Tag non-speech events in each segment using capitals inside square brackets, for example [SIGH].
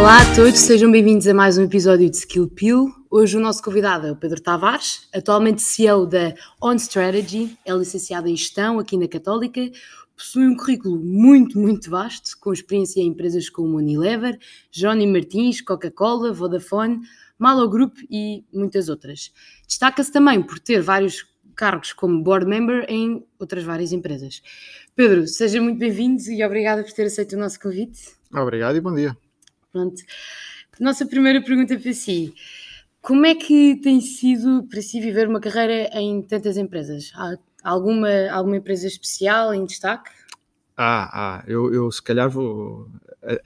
Olá a todos, sejam bem-vindos a mais um episódio de Skill Pill. Hoje o nosso convidado é o Pedro Tavares, atualmente CEO da On Strategy, é licenciado em Gestão aqui na Católica, possui um currículo muito, muito vasto, com experiência em empresas como Unilever, Johnny Martins, Coca-Cola, Vodafone, Malo Group e muitas outras. Destaca-se também por ter vários cargos como board member em outras várias empresas. Pedro, seja muito bem-vindo e obrigada por ter aceito o nosso convite. Obrigado e bom dia. Pronto. Nossa primeira pergunta para si. Como é que tem sido para si viver uma carreira em tantas empresas? Há alguma, alguma empresa especial em destaque? Ah, ah eu, eu se calhar vou,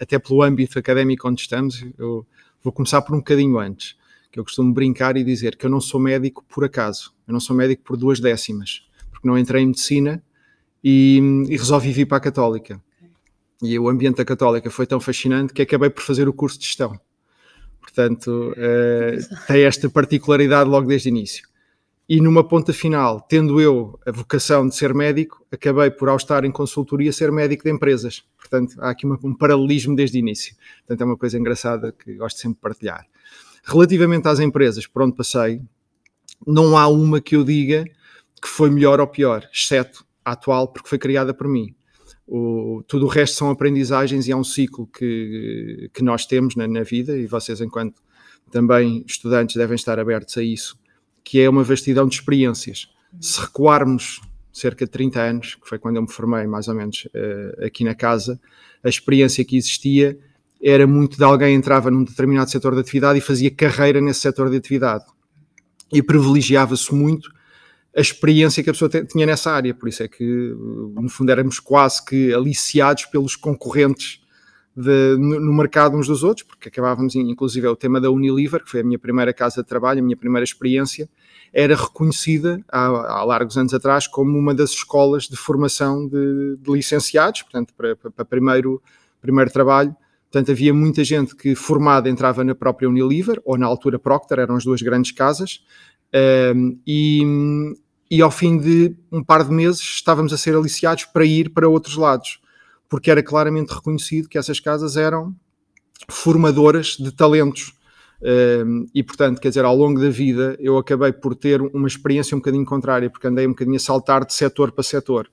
até pelo âmbito académico onde estamos, eu vou começar por um bocadinho antes, que eu costumo brincar e dizer que eu não sou médico por acaso, eu não sou médico por duas décimas, porque não entrei em medicina e, e resolvi vir para a Católica. E o ambiente da Católica foi tão fascinante que acabei por fazer o curso de gestão. Portanto, uh, tem esta particularidade logo desde o início. E numa ponta final, tendo eu a vocação de ser médico, acabei por, ao estar em consultoria, ser médico de empresas. Portanto, há aqui uma, um paralelismo desde o início. Portanto, é uma coisa engraçada que gosto sempre de partilhar. Relativamente às empresas por onde passei, não há uma que eu diga que foi melhor ou pior, exceto a atual, porque foi criada por mim. O, tudo o resto são aprendizagens e é um ciclo que, que nós temos na, na, vida e vocês, enquanto também estudantes, devem estar abertos a isso, que é uma vastidão de experiências. Se recuarmos cerca de 30 anos, que foi quando eu me formei mais ou menos uh, aqui na casa, a experiência que existia era muito de alguém entrava num determinado setor de atividade e fazia carreira nesse setor de atividade. E privilegiava-se muito a experiência que a pessoa tinha nessa área. Por isso é que, no fundo, éramos quase que aliciados pelos concorrentes de, no, no, mercado uns dos outros, porque acabávamos, inclusive, o tema da Unilever, que foi a minha primeira casa de trabalho, a minha primeira experiência, era reconhecida há, há largos anos atrás como uma das escolas de formação de, de licenciados, portanto, para, para, para primeiro, primeiro trabalho. Portanto, havia muita gente que formada entrava na própria Unilever, ou na altura Procter, eram as duas grandes casas, um, e, e ao fim de um par de meses estávamos a ser aliciados para ir para outros lados, porque era claramente reconhecido que essas casas eram formadoras de talentos. Um, e portanto, quer dizer, ao longo da vida eu acabei por ter uma experiência um bocadinho contrária, porque andei um bocadinho a saltar de setor para setor.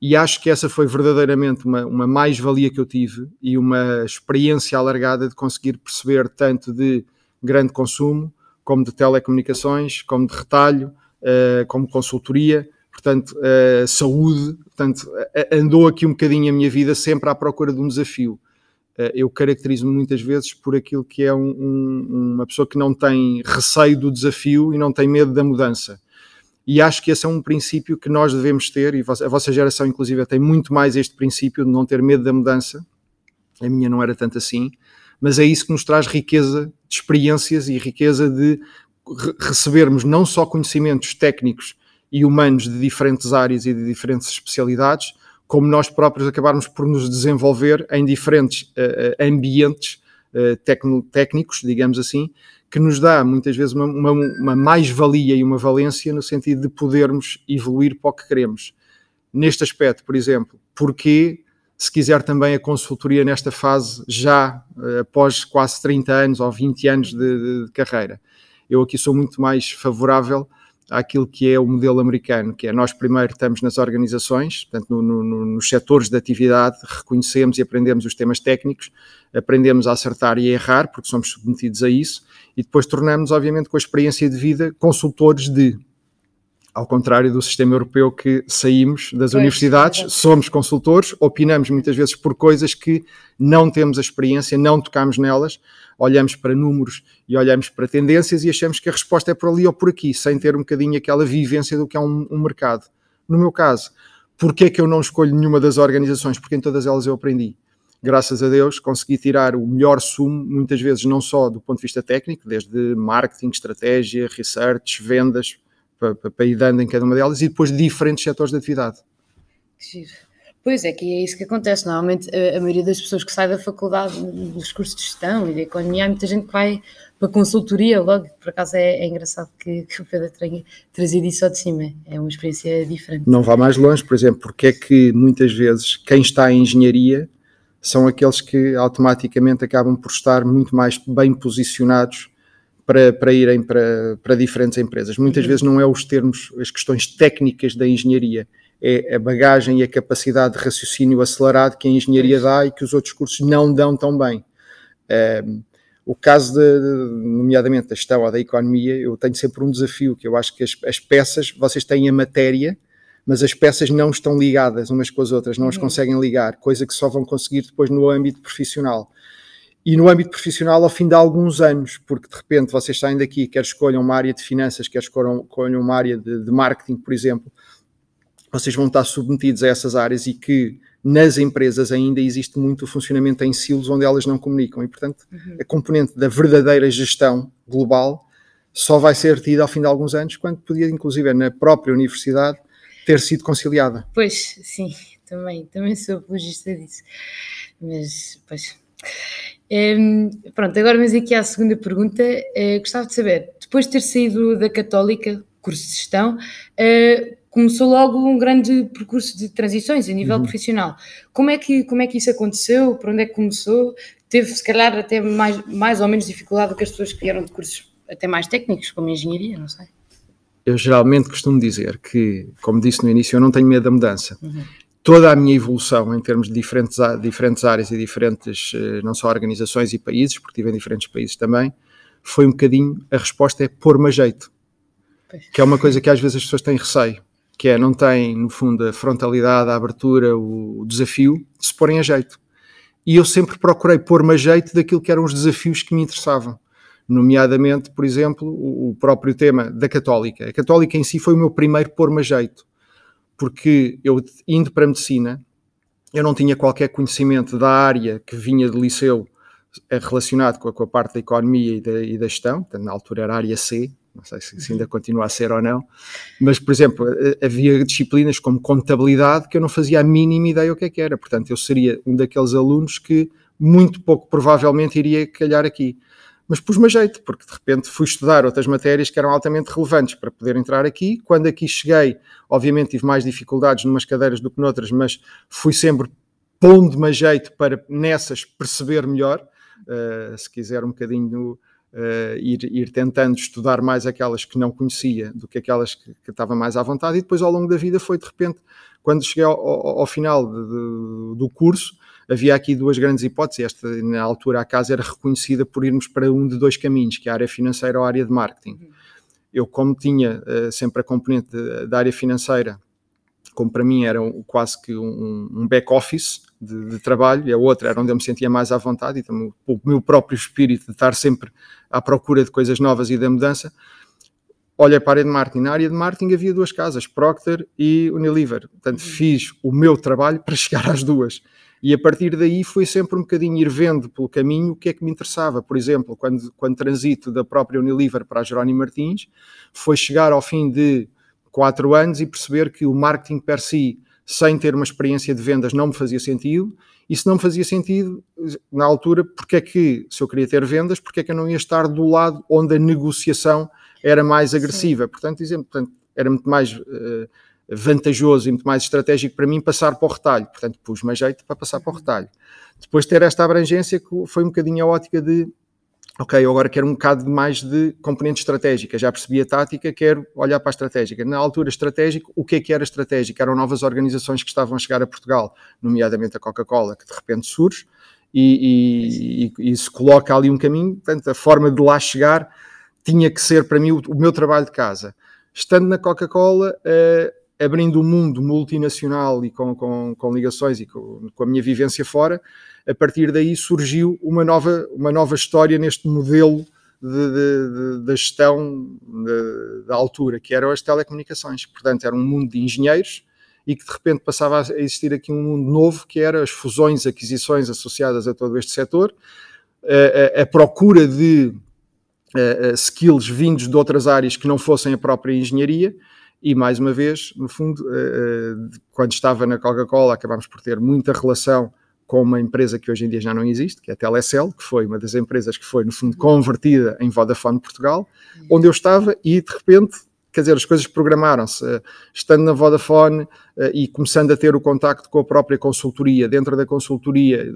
E acho que essa foi verdadeiramente uma, uma mais-valia que eu tive e uma experiência alargada de conseguir perceber tanto de grande consumo, como de telecomunicações, como de retalho, como consultoria, portanto, uh, saúde, portanto, andou aqui um bocadinho a minha vida sempre à procura de um desafio. Eu caracterizo-me muitas vezes por aquilo que é um, um, uma pessoa que não tem receio do desafio e não tem medo da mudança. E acho que esse é um princípio que nós devemos ter, e a vossa geração, inclusive, tem muito mais este princípio de não ter medo da mudança. A minha não era tanto assim, mas é isso que nos traz riqueza de experiências e riqueza de recebermos não só conhecimentos técnicos e humanos de diferentes áreas e de diferentes especialidades, como nós próprios acabarmos por nos desenvolver em diferentes uh, ambientes uh, técnicos, digamos assim, que nos dá muitas vezes uma, uma, uma mais-valia e uma valência no sentido de podermos evoluir para o que queremos. Neste aspecto, por exemplo, porquê, se quiser também a consultoria nesta fase, já uh, após quase 30 anos ou 20 anos de, de, de carreira? Eu aqui sou muito mais favorável àquilo que é o modelo americano, que é nós primeiro estamos nas organizações, portanto, no, no, nos setores de atividade, reconhecemos e aprendemos os temas técnicos, aprendemos a acertar e a errar, porque somos submetidos a isso, e depois tornamos, obviamente, com a experiência de vida, consultores de. Ao contrário do sistema europeu que saímos das pois, universidades, é somos consultores, opinamos muitas vezes por coisas que não temos a experiência, não tocamos nelas, olhamos para números e olhamos para tendências e achamos que a resposta é por ali ou por aqui, sem ter um bocadinho aquela vivência do que é um, um mercado. No meu caso, porquê é que eu não escolho nenhuma das organizações? Porque em todas elas eu aprendi. Graças a Deus consegui tirar o melhor sumo, muitas vezes não só do ponto de vista técnico, desde marketing, estratégia, research, vendas, para, para, ir dando em cada uma delas, e depois diferentes setores de atividade. Que giro. Pois é, que é isso que acontece. Normalmente, a, a, maioria das pessoas que sai da faculdade, dos cursos de gestão e de economia, há muita gente que vai para consultoria logo. Por acaso é, é engraçado que, que, o Pedro tenha trazido isso ao de cima. É uma experiência diferente. Não vá mais longe, por exemplo, porque é que muitas vezes quem está em engenharia são aqueles que automaticamente acabam por estar muito mais bem posicionados para, para irem para, para diferentes empresas. Muitas uhum. vezes não é os termos, as questões técnicas da engenharia, é a bagagem e a capacidade de raciocínio acelerado que a engenharia dá e que os outros cursos não dão tão bem. Um, o caso, de, nomeadamente da gestão ou da economia, eu tenho sempre um desafio, que eu acho que as, as, peças, vocês têm a matéria, mas as peças não estão ligadas umas com as outras, não uhum. as conseguem ligar, coisa que só vão conseguir depois no âmbito profissional. E no âmbito profissional, ao fim de alguns anos, porque de repente vocês saem daqui, quer escolham uma área de finanças, quer escolham, escolham uma área de, de marketing, por exemplo, vocês vão estar submetidos a essas áreas e que nas empresas ainda existe muito o funcionamento em silos onde elas não comunicam e, portanto, uhum. a componente da verdadeira gestão global só vai ser tida ao fim de alguns anos, quando podia, inclusive, na própria universidade, ter sido conciliada. Pois, sim, também, também sou apologista disso. Mas, pois. Um, pronto, agora vamos aqui à segunda pergunta. Uh, gostava de saber, depois de ter saído da Católica, curso de gestão, uh, começou logo um grande percurso de transições a nível uhum. profissional. Como é, que, como é que isso aconteceu? Por onde é que começou? Teve, se calhar, até mais, mais ou menos dificuldade do que as pessoas que vieram de cursos até mais técnicos, como engenharia, não sei. Eu geralmente costumo dizer que, como disse no início, eu não tenho medo da mudança. Uhum. Toda a minha evolução em termos de diferentes, diferentes áreas e diferentes, eh, não só organizações e países, porque estive em diferentes países também, foi um bocadinho, a resposta é pôr-me a jeito. Que é uma coisa que às vezes as pessoas têm receio que é não tem, no fundo, a frontalidade, a abertura, o, desafio de se porem a jeito. E eu sempre procurei pôr-me a jeito daquilo que eram os desafios que me interessavam. Nomeadamente, por exemplo, o, o próprio tema da Católica. A Católica em si foi o meu primeiro pôr-me a jeito, porque eu, indo para a medicina, eu não tinha qualquer conhecimento da área que vinha do liceu eh, relacionado com a, com a parte da economia e da, e da gestão, portanto, na altura era a área C, não sei se, se, ainda continua a ser ou não, mas, por exemplo, havia disciplinas como contabilidade que eu não fazia a mínima ideia o que é que era, portanto, eu seria um daqueles alunos que muito pouco provavelmente iria calhar aqui. Mas pus-me a jeito, porque de repente fui estudar outras matérias que eram altamente relevantes para poder entrar aqui. Quando aqui cheguei, obviamente tive mais dificuldades numas cadeiras do que noutras, mas fui sempre pondo-me a jeito para nessas perceber melhor, uh, se quiser um bocadinho Uh, ir, ir, tentando estudar mais aquelas que não conhecia do que aquelas que, que estava mais à vontade, e depois ao longo da vida foi de repente, quando cheguei ao, ao, ao final de, de, do curso, havia aqui duas grandes hipóteses. Esta, na altura, a casa era reconhecida por irmos para um de dois caminhos, que é a área financeira ou a área de marketing. Uhum. Eu, como tinha uh, sempre a componente da área financeira, como para mim era quase que um, um back-office de, de, trabalho, e a outra era onde eu me sentia mais à vontade, e também o meu próprio espírito de estar sempre à procura de coisas novas e da mudança. Olhei para a área de marketing. Na área de marketing havia duas casas, Procter e Unilever. Portanto, uhum. fiz o meu trabalho para [LAUGHS] chegar às duas. E a partir daí foi sempre um bocadinho ir vendo pelo caminho o que é que me interessava. Por exemplo, quando, quando transito da própria Unilever para a Jerónimo Martins, foi chegar ao fim de quatro anos e perceber que o marketing per si, sem ter uma experiência de vendas, não me fazia sentido. E se não me fazia sentido, na altura, porque é que, se eu queria ter vendas, porque é que eu não ia estar do lado onde a negociação era mais agressiva? Sim. Portanto, exemplo, portanto, era muito mais uh, vantajoso e muito mais estratégico para mim passar para o retalho. Portanto, pus-me a jeito para passar para o uhum. retalho. Depois de ter esta abrangência, foi um bocadinho a ótica de ok, eu agora quero um bocado mais de componente estratégica, já percebi a tática, quero olhar para a estratégica. Na altura estratégica, o que é que era estratégico? Eram novas organizações que estavam a chegar a Portugal, nomeadamente a Coca-Cola, que de repente surge e, e, e, se coloca ali um caminho, portanto a forma de lá chegar tinha que ser para mim o, o meu trabalho de casa. Estando na Coca-Cola, uh, abrindo o um mundo multinacional e com, com, com ligações e com, com, a minha vivência fora, a partir daí surgiu uma nova, uma nova história neste modelo da gestão da altura, que eram as telecomunicações. Portanto, era um mundo de engenheiros e que de repente passava a existir aqui um mundo novo, que era as fusões, aquisições associadas a todo este setor, a, a, a procura de a, skills vindos de outras áreas que não fossem a própria engenharia, e mais uma vez, no fundo, quando estava na Coca-Cola, acabámos por ter muita relação com uma empresa que hoje em dia já não existe, que é a Telecel, que foi uma das empresas que foi, no fundo, convertida em Vodafone Portugal, onde eu estava e, de repente, quer dizer, as coisas programaram-se. Estando na Vodafone e começando a ter o contacto com a própria consultoria, dentro da consultoria,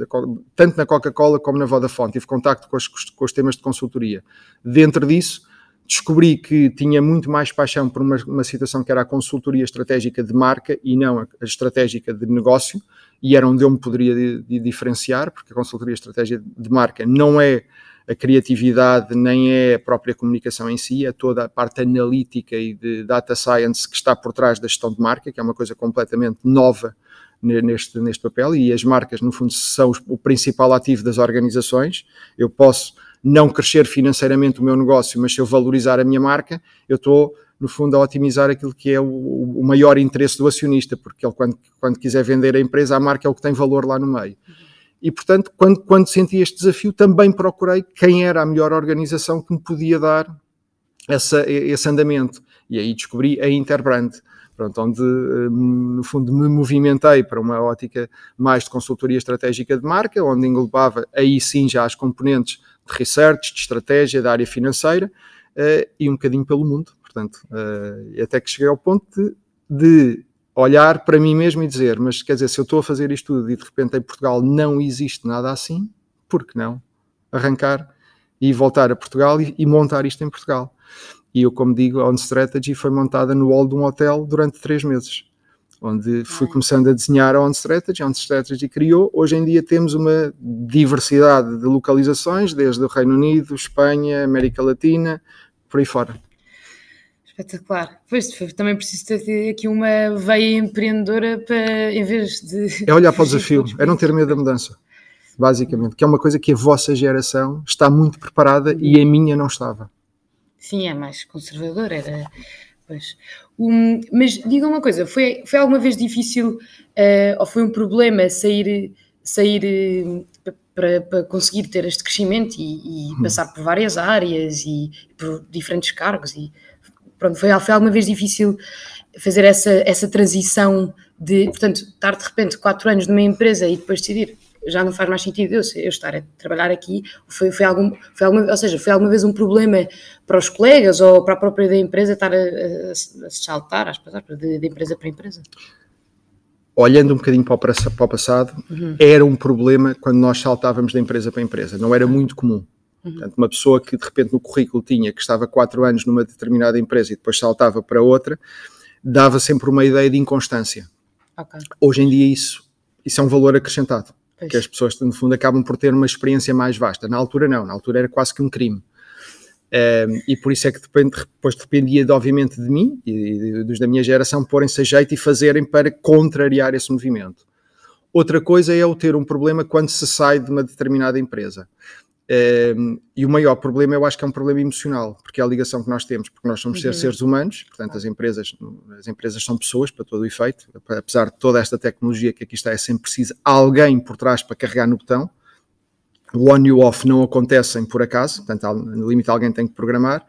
tanto na Coca-Cola como na Vodafone, tive contacto com os, com os temas de consultoria. Dentro disso, descobri que tinha muito mais paixão por uma, uma, situação que era a consultoria estratégica de marca e não a, a estratégica de negócio, e era onde eu me poderia de, de diferenciar, porque a consultoria estratégica de marca não é a criatividade, nem é a própria comunicação em si, é toda a parte analítica e de data science que está por trás da gestão de marca, que é uma coisa completamente nova neste, neste papel, e as marcas, no fundo, são o principal ativo das organizações. Eu posso não crescer financeiramente o meu negócio, mas se eu valorizar a minha marca, eu estou, no fundo, a otimizar aquilo que é o, o maior interesse do acionista, porque ele, quando, quando quiser vender a empresa, a marca é o que tem valor lá no meio. E, portanto, quando, quando senti este desafio, também procurei quem era a melhor organização que me podia dar essa, esse andamento. E aí descobri a Interbrand, pronto, onde, hum, no fundo, me movimentei para uma ótica mais de consultoria estratégica de marca, onde englobava aí sim já as componentes de research, de estratégia, da área financeira uh, e um bocadinho pelo mundo. Portanto, uh, até que cheguei ao ponto de, de, olhar para mim mesmo e dizer: Mas quer dizer, se eu estou a fazer isto tudo e de repente em Portugal não existe nada assim, por que não arrancar e voltar a Portugal e, e montar isto em Portugal? E eu, como digo, a On Strategy foi montada no hall de um hotel durante três meses onde fui começando a desenhar a On Strategy, a On Strategy criou. Hoje em dia temos uma diversidade de localizações, desde o Reino Unido, Espanha, América Latina, por aí fora. Espetacular. Pois, também preciso ter aqui uma veia empreendedora para, em vez de... É olhar para o desafio, é não ter medo da mudança, basicamente, que é uma coisa que a vossa geração está muito preparada e a minha não estava. Sim, é mais conservadora, era Pois. Um, mas diga uma coisa, foi, foi alguma vez difícil uh, ou foi um problema sair, sair uh, para, para conseguir ter este crescimento e, e hum. passar por várias áreas e por diferentes cargos e pronto, foi, foi alguma vez difícil fazer essa, essa transição de, portanto, estar de repente quatro anos numa empresa e depois decidir já não faz mais sentido eu, eu estar a trabalhar aqui. Foi, foi, algum, foi alguma, ou seja, foi alguma vez um problema para os colegas ou para a própria da empresa estar a, a, a saltar, aspas, de, de, empresa para empresa? Olhando um bocadinho para o, passado, uhum. era um problema quando nós saltávamos de empresa para empresa, não era muito comum. Uhum. Portanto, uma pessoa que de repente no currículo tinha que estava quatro anos numa determinada empresa e depois saltava para outra, dava sempre uma ideia de inconstância. Okay. Hoje em dia isso, isso é um valor acrescentado Pois. que as pessoas, no fundo, acabam por ter uma experiência mais vasta. Na altura, não, na altura era quase que um crime. Um, e por isso é que depois dependia, de, obviamente, de mim e dos da minha geração porem-se a jeito e fazerem para contrariar esse movimento. Outra coisa é o ter um problema quando se sai de uma determinada empresa. Um, e o maior problema eu acho que é um problema emocional, porque é a ligação que nós temos, porque nós somos uhum. seres humanos, portanto as empresas, as empresas são pessoas para todo o efeito, apesar de toda esta tecnologia que aqui está, é sempre preciso alguém por trás para carregar no botão. O on e o off não acontecem por acaso, portanto no limite alguém tem que programar,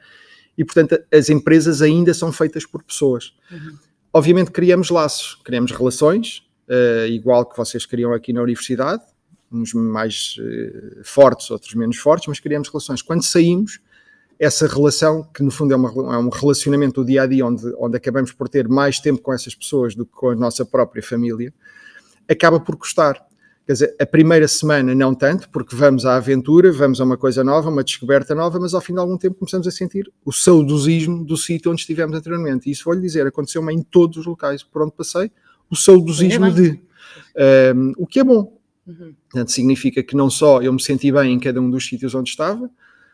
e portanto as empresas ainda são feitas por pessoas. Uhum. Obviamente criamos laços, criamos relações, uh, igual que vocês criam aqui na universidade, uns mais uh, fortes, outros menos fortes, mas criamos relações. Quando saímos, essa relação, que no fundo é, uma, é um relacionamento do dia a dia, onde, onde acabamos por ter mais tempo com essas pessoas do que com a nossa própria família, acaba por custar. Quer dizer, a primeira semana não tanto, porque vamos à aventura, vamos a uma coisa nova, uma descoberta nova, mas ao fim de algum tempo começamos a sentir o saudosismo do sítio onde estivemos anteriormente. E isso vou-lhe dizer, aconteceu-me em todos os locais por onde passei, o saudosismo de. Um, ehm, o que é bom, Uhum. Portanto, significa que não só eu me senti bem em cada um dos sítios onde estava,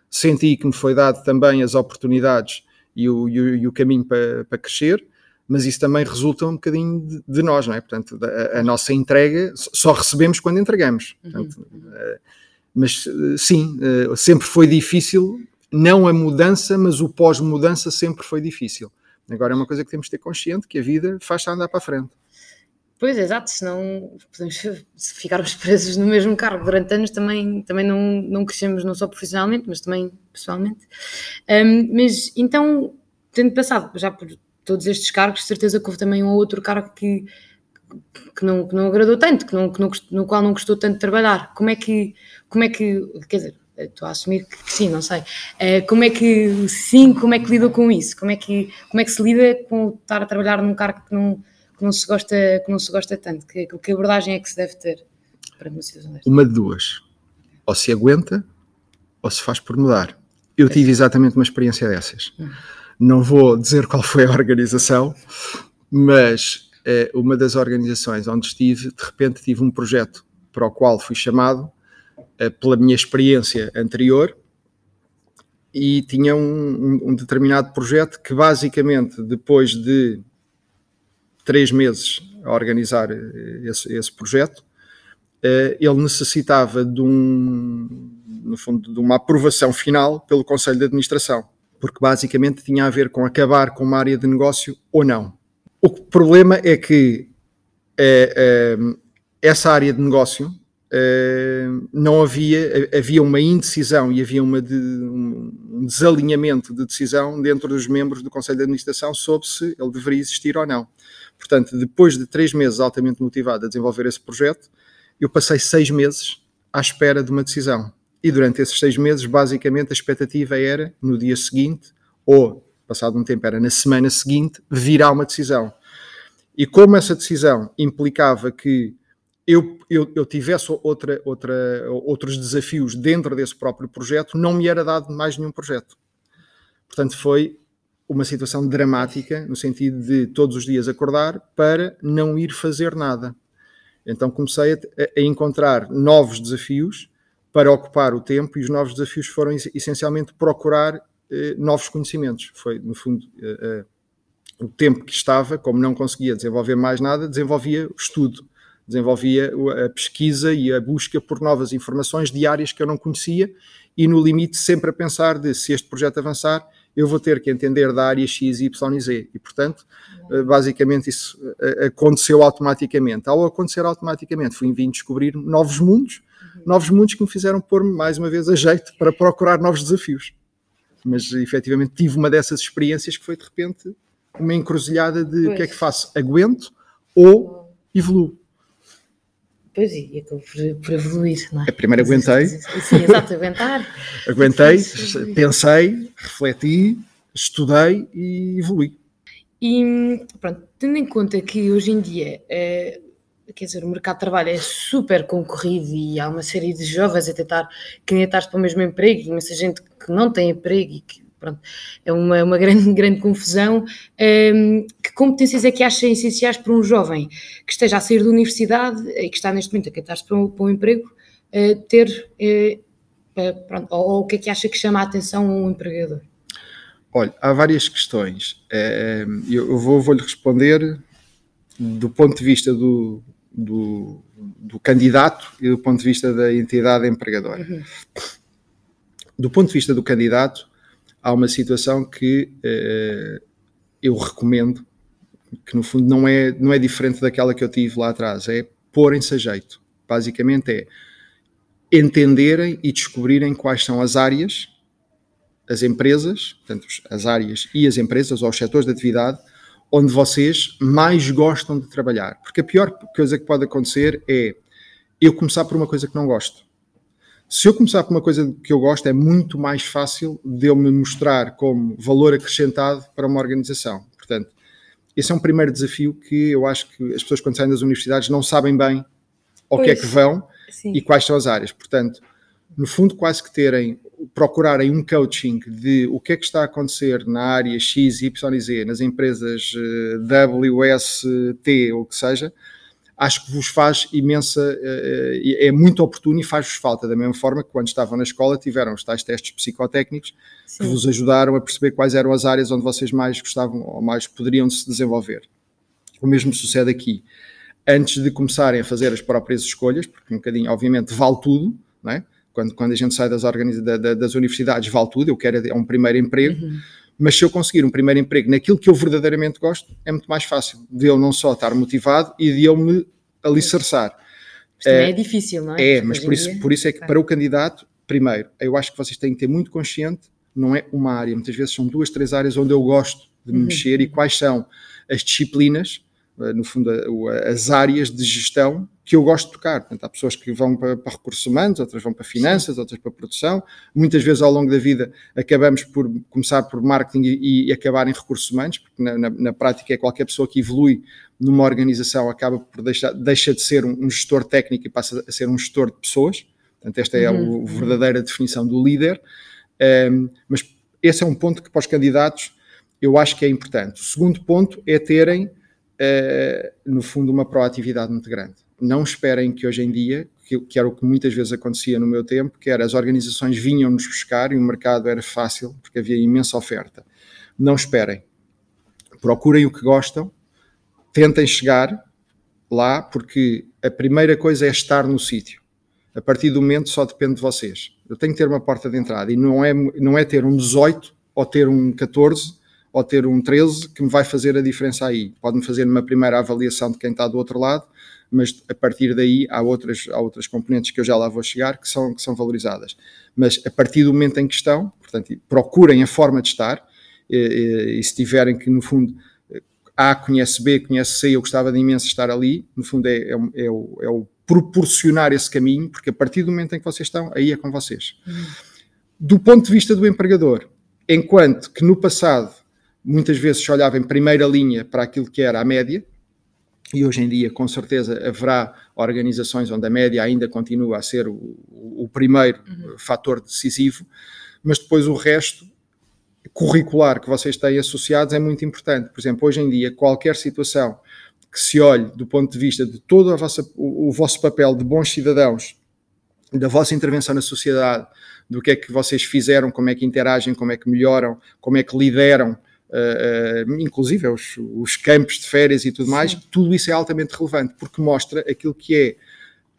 senti que me foi dado também as oportunidades e o, e o, e o caminho para, para, crescer, mas isso também resulta um bocadinho de, de nós, não é? Portanto, a, a, nossa entrega só recebemos quando entregamos. Uhum. Portanto, uhum. mas eh, sim, eh, sempre foi difícil, não a mudança, mas o pós-mudança sempre foi difícil. Agora é uma coisa que temos de ter consciente que a vida faz-se andar para a frente. Pois, exato, senão podemos, se ficarmos presos no mesmo cargo durante anos também, também não, não crescemos não só profissionalmente, mas também pessoalmente. Um, mas então, tendo passado já por todos estes cargos, certeza que houve também um outro cargo que, que, não, que não agradou tanto, que não, que não, no qual não gostou tanto de trabalhar. Como é que, como é que quer dizer, Estou a assumir que sim, não sei. Uh, como é que sim, como é que lidou com isso? Como é que, como é que se lida com estar a trabalhar num cargo que não, que não, se, gosta, que não se gosta tanto? Que, que abordagem é que se deve ter para uma situação desta? Uma de duas. Ou se aguenta ou se faz por mudar. Eu tive exatamente uma experiência dessas. Hum. Não vou dizer qual foi a organização, mas uh, uma das organizações onde estive, de repente tive um projeto para o qual fui chamado uh, pela minha experiência anterior e tinha um, um, um, determinado projeto que basicamente depois de três meses a organizar eh, esse, esse projeto, uh, ele necessitava de um, no fundo, de uma aprovação final pelo Conselho de Administração, porque basicamente tinha a ver com acabar com uma área de negócio ou não. O problema é que é, é, essa área de negócio é, não havia, havia uma indecisão e havia uma de, um desalinhamento de decisão dentro dos membros do Conselho de Administração sobre se ele deveria existir ou não. Portanto, depois de três meses altamente motivado a desenvolver esse projeto, eu passei seis meses à espera de uma decisão. E durante esses seis meses, basicamente, a expectativa era, no dia seguinte, ou passado um tempo era na semana seguinte, virá uma decisão. E como essa decisão implicava que eu, eu, eu tivesse outra, outra, outros desafios dentro desse próprio projeto, não me era dado mais nenhum projeto. Portanto, foi uma situação dramática, no sentido de todos os dias acordar para não ir fazer nada. Então comecei a, a encontrar novos desafios para ocupar o tempo e os novos desafios foram essencialmente procurar eh, novos conhecimentos. Foi, no fundo, eh, eh, o tempo que estava, como não conseguia desenvolver mais nada, desenvolvia o estudo, desenvolvia a pesquisa e a busca por novas informações de áreas que eu não conhecia e, no limite, sempre a pensar de se este projeto avançar, eu vou ter que entender da área X, Y e Z. E, portanto, eh, basicamente isso eh, aconteceu automaticamente. Ao acontecer automaticamente, fui vindo descobrir novos mundos, novos mundos que me fizeram pôr-me mais uma vez a jeito para procurar novos desafios. Mas efetivamente tive uma dessas experiências que foi de repente uma encruzilhada de o que é que faço? Aguento ou evoluo? Pois e acabou por, por evoluir, não é? Primeiro [LAUGHS] aguentei. Sim, exato, aguentar. aguentei, pensei, refleti, estudei e evolui. E pronto, tendo em conta que hoje em dia é, quer dizer, o mercado de trabalho é super concorrido e há uma série de jovens a tentar candidatar-se para o mesmo emprego, e muita gente que não tem emprego e que pronto, é uma, uma grande, [LAUGHS] grande confusão. Um, que competências é que acha essenciais para um jovem que esteja a sair da universidade e que está neste momento a candidatar-se para, um, para um emprego, uh, ter, uh, pronto, ou, ou, o que é que acha que chama a atenção a um empregador? Olha, há várias questões. Eu vou, vou responder do ponto de vista do, do, do, candidato e do ponto de vista da entidade empregadora. Uhum. Do ponto de vista do candidato, há uma situação que uh, eu recomendo, que no fundo não é, não é diferente daquela que eu tive lá atrás, é porem-se a jeito. Basicamente é entenderem e descobrirem quais são as áreas, as empresas, portanto, as áreas e as empresas ou os setores de atividade onde vocês mais gostam de trabalhar. Porque a pior coisa que pode acontecer é eu começar por uma coisa que não gosto. Se eu começar por uma coisa que eu gosto, é muito mais fácil de eu me mostrar como valor acrescentado para uma organização. Portanto, esse é um primeiro desafio que eu acho que as pessoas, quando saem das universidades, não sabem bem ao pois, que é que vão sim. e quais são as áreas. Portanto, no fundo, quase que terem, procurarem um coaching de o que é que está a acontecer na área X, Y e Z, nas empresas eh, WST ou o que seja, acho que vos faz imensa, eh, é muito oportuno e faz-vos falta, da mesma forma que quando estavam na escola tiveram os tais testes psicotécnicos Sim. que vos ajudaram a perceber quais eram as áreas onde vocês mais gostavam ou mais poderiam se desenvolver. O mesmo sucede aqui. Antes de começarem a fazer as próprias escolhas, porque um bocadinho, obviamente, vale tudo, não é? quando, quando a gente sai das, da, da, das universidades, vale tudo, eu quero é um primeiro emprego, uhum. Mas se eu conseguir um primeiro emprego naquilo que eu verdadeiramente gosto, é muito mais fácil de eu não só estar motivado e de eu me alicerçar. Mas também é, é difícil, não é? É, mas por isso, por isso é que para o candidato, primeiro, eu acho que vocês têm que ter muito consciente, não é uma área, muitas vezes são duas, três áreas onde eu gosto de me uhum. mexer e quais são as disciplinas eh, no fundo, as áreas de gestão que eu gosto de tocar. Portanto, há pessoas que vão para, para, recursos humanos, outras vão para finanças, outras para produção. Muitas vezes, ao longo da vida, acabamos por começar por marketing e, e acabar em recursos humanos, porque na, na, na, prática é qualquer pessoa que evolui numa organização acaba por deixar, deixa de ser um, um gestor técnico e passa a ser um gestor de pessoas. Portanto, esta é a, uhum. a verdadeira definição do líder. Um, mas esse é um ponto que para os candidatos eu acho que é importante. O segundo ponto é terem, no fundo, uma proatividade muito grande não esperem que hoje em dia, que, que, era o que muitas vezes acontecia no meu tempo, que era as organizações vinham-nos buscar e o mercado era fácil, porque havia imensa oferta. Não esperem. Procurem o que gostam, tentem chegar lá, porque a primeira coisa é estar no sítio. A partir do momento só depende de vocês. Eu tenho que ter uma porta de entrada e não é, não é ter um 18 ou ter um 14 ou ter um 13 que me vai fazer a diferença aí. Pode-me fazer uma primeira avaliação de quem está do outro lado, mas a partir daí há outras, há outras componentes que eu já lá vou chegar que são, que são valorizadas. Mas a partir do momento em que estão, portanto, procurem a forma de estar, e, e, se tiverem que, no fundo, A conhece B, conhece C, eu gostava de imenso estar ali, no fundo é, é, é, o, é o proporcionar esse caminho, porque a partir do momento em que vocês estão, aí é com vocês. Uhum. Do ponto de vista do empregador, enquanto que no passado muitas vezes se olhava em primeira linha para aquilo que era a média, e hoje em dia, com certeza, haverá organizações onde a média ainda continua a ser o, o primeiro uhum. fator decisivo, mas depois o resto curricular que vocês têm associados é muito importante. Por exemplo, hoje em dia, qualquer situação que se olhe do ponto de vista de todo vossa, o, o vosso papel de bons cidadãos, da vossa intervenção na sociedade, do que é que vocês fizeram, como é que interagem, como é que melhoram, como é que lideram inclusive os, os, campos de férias e tudo mais, Sim. tudo isso é altamente relevante, porque mostra aquilo que é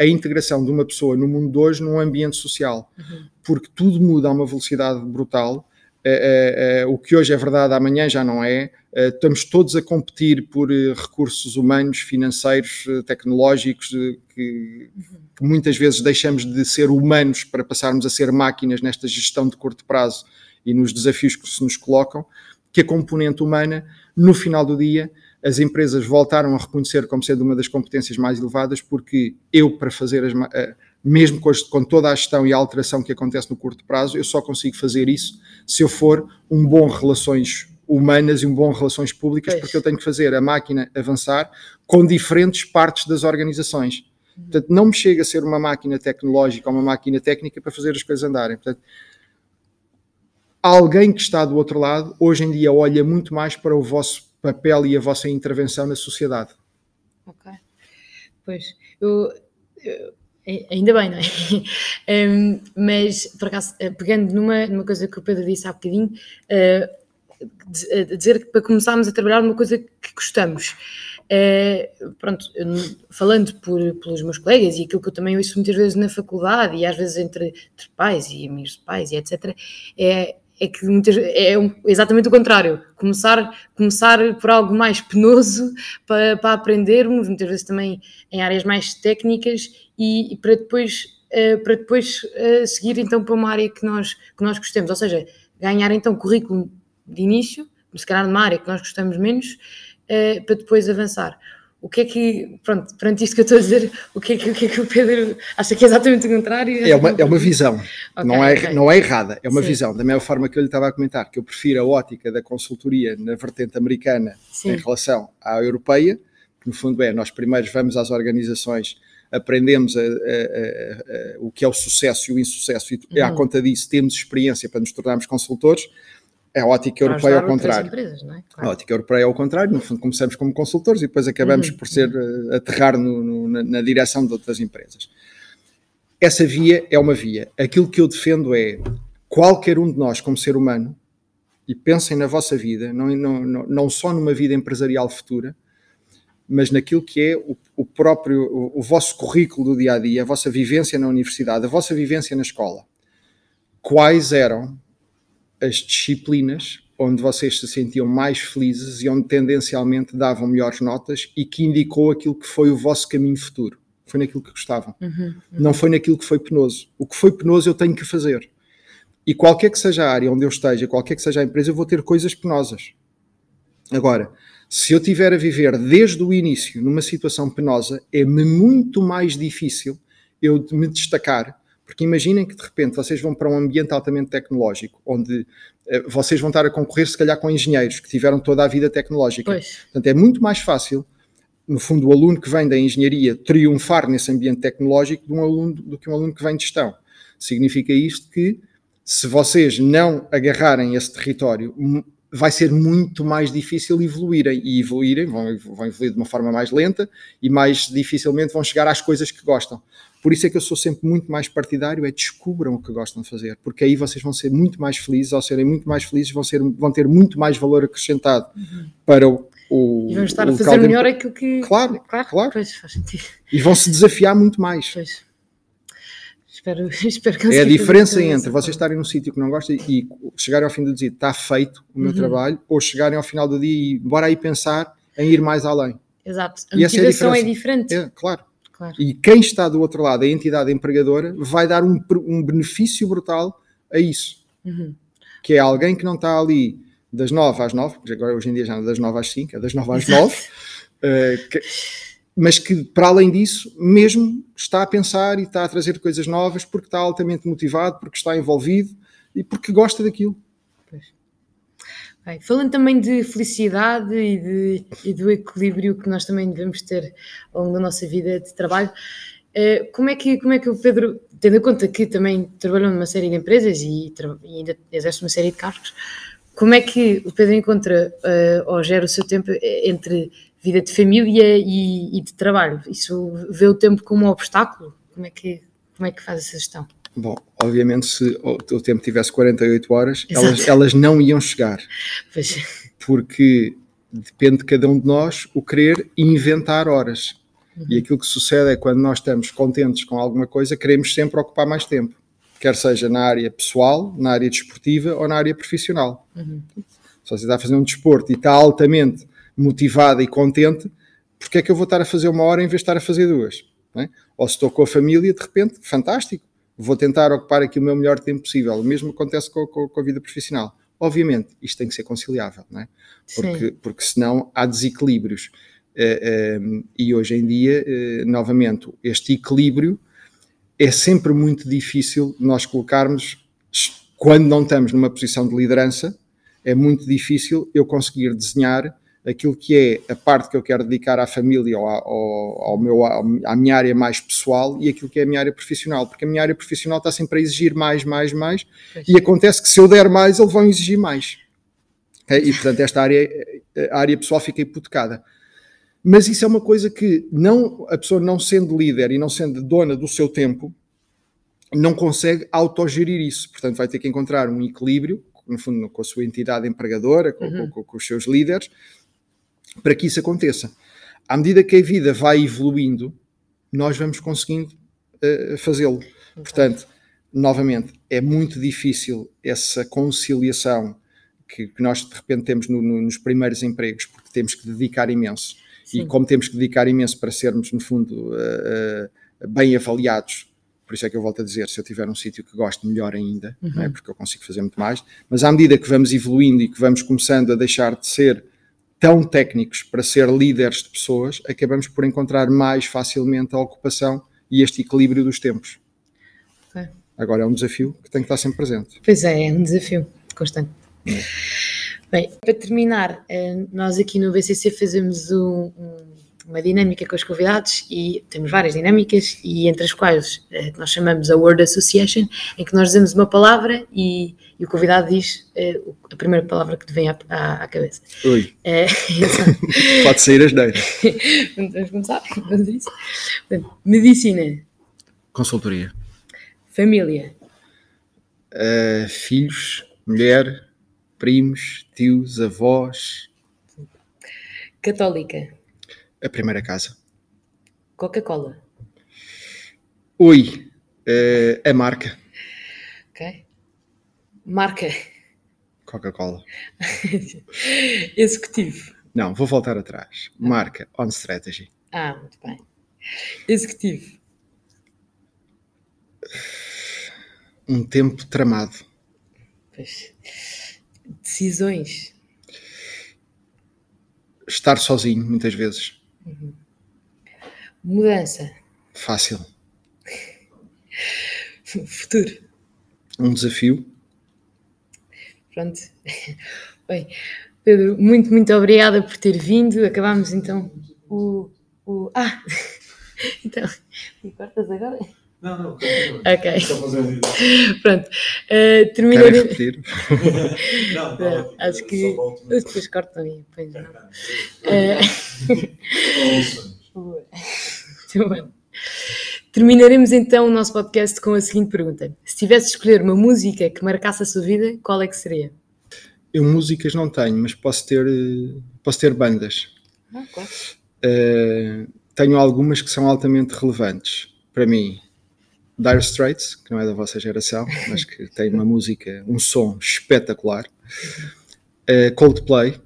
a integração de uma pessoa no mundo de hoje num ambiente social, uhum. porque tudo muda a uma velocidade brutal. Uh, uh, o que hoje é verdade, amanhã já não é. estamos todos a competir por recursos humanos, financeiros, tecnológicos, que, uhum. que, muitas vezes deixamos de ser humanos para passarmos a ser máquinas nesta gestão de curto prazo e nos desafios que se nos colocam que a componente humana, no final do dia, as empresas voltaram a reconhecer como sendo uma das competências mais elevadas, porque eu, para fazer as. Eh, mesmo com, com, toda a gestão e a alteração que acontece no curto prazo, eu só consigo fazer isso se eu for um bom relações humanas e um bom relações públicas, pois. porque eu tenho que fazer a máquina avançar com diferentes partes das organizações. Portanto, não me chega a ser uma máquina tecnológica ou uma máquina técnica para fazer as coisas andarem. Portanto, alguém que está do outro lado, hoje em dia, olha muito mais para o vosso papel e a vossa intervenção na sociedade. Ok. Pois, eu, eu ainda bem, não é? [LAUGHS] um, mas, por acaso, eh, pegando numa, numa coisa que o Pedro disse há bocadinho, uh, dizer que para começarmos a trabalhar numa coisa que gostamos. Uh, pronto, falando por, pelos meus colegas e aquilo que eu também ouço muitas vezes na faculdade e às vezes entre, entre pais e amigos de pais e etc., é é que muitas, é exatamente o contrário. Começar, começar por algo mais penoso para, para aprendermos, muitas vezes também em áreas mais técnicas, e, e para depois, uh, para depois uh, seguir então para uma área que nós, que nós gostemos. Ou seja, ganhar então currículo de início, se calhar numa área que nós gostamos menos, uh, para depois avançar o que é que, pronto, perante isto que eu estou a dizer, o que é que o, que é que o Pedro acha que é exatamente o contrário? É uma, é uma visão, okay, não, é, okay. não é errada, é uma Sim. visão. Da mesma forma que eu lhe estava a comentar, que eu prefiro a ótica da consultoria na vertente americana Sim. em relação à europeia, que no fundo é, nós primeiro vamos às organizações, aprendemos a, a, a, o que é o sucesso e o insucesso, e uhum. à conta disso temos experiência para nos tornarmos consultores, é a ótica europeia ao contrário. Empresas, é? claro. A ótica europeia é ao contrário, no fundo começamos como consultores e depois acabamos uhum. por ser uh, aterrar no, no, na, na, direção de outras empresas. Essa via é uma via. Aquilo que eu defendo é qualquer um de nós, como ser humano, e pensem na vossa vida, não, não, não, não só numa vida empresarial futura, mas naquilo que é o, o próprio, o, o vosso currículo do dia a dia, a vossa vivência na universidade, a vossa vivência na escola. Quais eram as disciplinas onde vocês se sentiam mais felizes e onde tendencialmente davam melhores notas e que indicou aquilo que foi o vosso caminho futuro. Foi naquilo que gostavam. Uhum, uhum. Não foi naquilo que foi penoso. O que foi penoso eu tenho que fazer. E qualquer que seja a área onde eu esteja, qualquer que seja a empresa, eu vou ter coisas penosas. Agora, Se eu tiver a viver desde o início numa situação penosa, é-me muito mais difícil eu me destacar porque imaginem que de repente vocês vão para um ambiente altamente tecnológico, onde eh, vocês vão estar a concorrer, se calhar, com engenheiros que tiveram toda a vida tecnológica. Pois. Portanto, é muito mais fácil, no fundo, o aluno que vem da engenharia triunfar nesse ambiente tecnológico do, um aluno, do que um aluno que vem de gestão. Significa isto que, se vocês não agarrarem esse território, vai ser muito mais difícil evoluírem. E evoluírem, vão, vão evoluir de uma forma mais lenta e mais dificilmente vão chegar às coisas que gostam. Por isso é que eu sou sempre muito mais partidário, é descubram o que gostam de fazer, porque aí vocês vão ser muito mais felizes, ao serem muito mais felizes vão, ser, vão ter muito mais valor acrescentado uhum. para o, o E vão estar a fazer melhor aquilo que... Claro, claro, claro. Pois, faz sentido. E vão se desafiar muito mais. Pois. Espero, [LAUGHS] espero que É a diferença entre vocês estarem num sítio que não gostam e chegarem ao fim do dia, está feito o meu uhum. trabalho, ou chegarem ao final do dia e bora aí pensar em ir mais além. Exato. A e motivação é, a é diferente. É, claro. Claro. E quem está do outro lado, a entidade empregadora, vai dar um, um benefício brutal a isso. Uhum. Que é alguém que não está ali das 9 às 9, porque agora hoje em dia já não é das 9 às 5, é das 9 às 9, uh, que, mas que para além disso, mesmo está a pensar e está a trazer coisas novas porque está altamente motivado, porque está envolvido e porque gosta daquilo. Bem, falando também de felicidade e, de, e, do equilíbrio que nós também devemos ter ao longo da nossa vida de trabalho, eh, como é que, como é que o Pedro, tendo em conta que também trabalhou numa série de empresas e, e ainda exerce uma série de cargos, como é que o Pedro encontra uh, ou gera o seu tempo entre vida de família e, e de trabalho? Isso vê o tempo como um obstáculo? Como é que, como é que faz essa gestão? Bom, obviamente, se o, o tempo tivesse 48 horas, elas, elas não iam chegar. Pois. Porque depende de cada um de nós o querer inventar horas. Uhum. E aquilo que sucede é quando nós estamos contentes com alguma coisa, queremos sempre ocupar mais tempo. Quer seja na área pessoal, na área desportiva ou na área profissional. Uhum. Se você está a fazer um desporto e está altamente motivado e contente, porque é que eu vou estar a fazer uma hora em vez de estar a fazer duas? É? Ou se estou com a família, de repente, fantástico vou tentar ocupar aqui o meu melhor tempo possível. O mesmo acontece com, com, com a vida profissional. Obviamente, isto tem que ser conciliável, não é? Porque, porque senão há desequilíbrios. Uh, uh, e hoje em dia, uh, novamente, este equilíbrio é sempre muito difícil nós colocarmos, quando não estamos numa posição de liderança, é muito difícil eu conseguir desenhar aquilo que é a parte que eu quero dedicar à família ou, ao, ao meu, à minha área mais pessoal e aquilo que é a minha área profissional, porque a minha área profissional está sempre a exigir mais, mais, mais, e acontece que se eu der mais, eles vão exigir mais. Okay? E portanto, esta área, a área pessoal fica hipotecada. Mas isso é uma coisa que não, a pessoa não sendo líder e não sendo dona do seu tempo, não consegue autogerir isso. Portanto, vai ter que encontrar um equilíbrio, no fundo, com a sua entidade empregadora, com, uhum. com, com os seus líderes, para que isso aconteça. À medida que a vida vai evoluindo, nós vamos conseguindo uh, fazê-lo. Portanto, novamente, é muito difícil essa conciliação que, que nós de repente temos no, no, nos primeiros empregos, porque temos que dedicar imenso. Sim. E como temos que dedicar imenso para sermos, no fundo, uh, uh, bem avaliados, por isso é que eu volto a dizer, se eu tiver um sítio que gosto, melhor ainda, é? uhum. é? porque eu consigo fazer muito mais. Mas à medida que vamos evoluindo e que vamos começando a deixar de ser tão técnicos para ser líderes de pessoas, acabamos por encontrar mais facilmente a ocupação e este equilíbrio dos tempos. É. Agora é um desafio que tem que estar sempre presente. Pois é, é um desafio constante. É. Bem, para terminar, eh, nós aqui no BCC fazemos um, um uma dinâmica com os convidados e temos várias dinâmicas e entre as quais eh, nós chamamos a Word Association, em que nós dizemos uma palavra e, e o convidado diz eh, a primeira palavra que te vem à, à, à cabeça. Oi. É, [LAUGHS] Pode sair as neiras. [LAUGHS] Vamos começar? Vamos isso. Medicina. Consultoria. Família. Uh, filhos, mulher, primos, tios, avós. Católica a primeira casa. Coca-Cola. Oi, uh, a marca. Ok. Marca. Coca-Cola. [LAUGHS] Executivo. Não, vou voltar atrás. Marca, on strategy. Ah, muito bem. Executivo. Um tempo tramado. Pois. Decisões estar sozinho, muitas vezes. Uhum. Mudança. Fácil. Futuro. Um desafio. Pronto. [LAUGHS] Bem, Pedro, muito, muito obrigada por ter vindo. Acabámos então o. o... Ah! [LAUGHS] Então, me cortas agora? Não, não, Ok. Só fazer Pronto. Uh, Querem repetir? [LAUGHS] Não, Não, não, acho que. só volto Eu depois. Pois não. [LAUGHS] [LAUGHS] Muito bem. Terminaremos então o nosso podcast com a seguinte pergunta: Se tivesse de escolher uma música que marcasse a sua vida, qual é que seria? Eu músicas não tenho, mas posso ter, eh, posso ter bandas. Ah, claro. Uh, tenho algumas que são altamente relevantes para mim. Dire Straits, que não é da vossa geração, [LAUGHS] mas que tem uma música, um som espetacular. Uh, Coldplay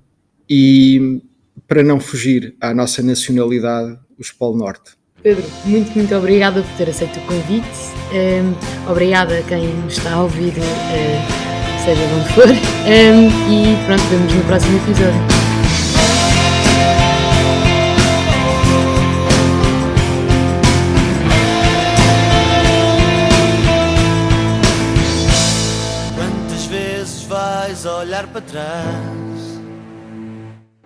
e, para não fugir à nossa nacionalidade, os Polo Norte. Pedro, muito, muito obrigada por ter aceito o convite. Um, obrigada a quem nos está a ouvir, uh, seja de onde for. Um, e pronto, vemos no próximo episódio. Quantas vezes vais olhar para trás?